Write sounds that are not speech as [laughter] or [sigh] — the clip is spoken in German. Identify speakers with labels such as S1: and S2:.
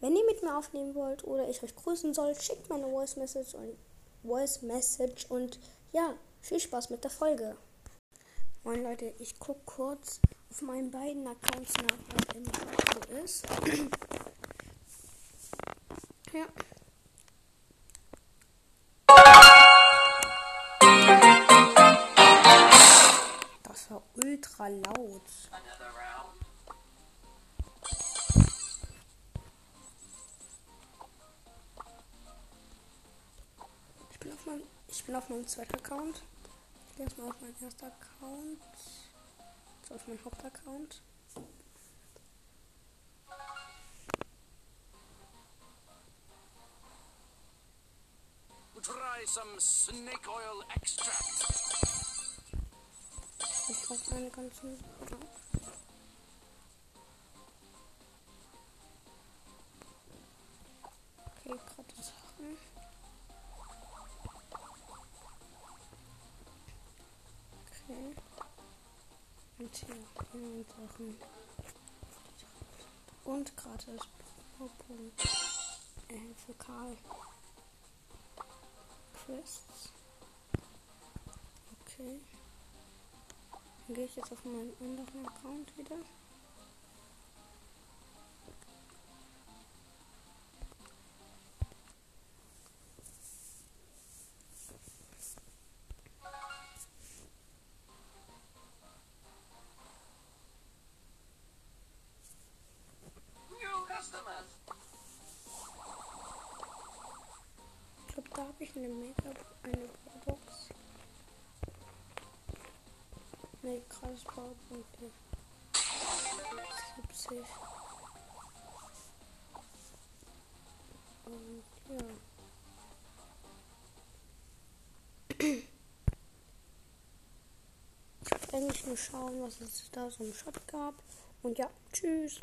S1: Wenn ihr mit mir aufnehmen wollt oder ich euch grüßen soll, schickt mir eine Voice Message und Voice Message und ja, viel Spaß mit der Folge. Moin Leute, ich gucke kurz auf meinen beiden Accounts nach, was im so ist. [clears throat] ja. Das war ultra laut. Ich bin auf meinem, ich bin auf meinem zweiten Account. Ich gehe erstmal auf meinen ersten Account. So auf meinen Hauptaccount.
S2: Try some snake oil extract.
S1: Ich brauche meine ganzen. Und hier die Sachen. Und gratis. Äh, für Karl. Quests. Okay. Dann gehe ich jetzt auf meinen anderen Account wieder. Habe ich eine Mega, eine Box. Ne, krass Powerpunkte. 70. Und ja. Ich wollte eigentlich nur schauen, was es da so im Shop gab. Und ja, tschüss.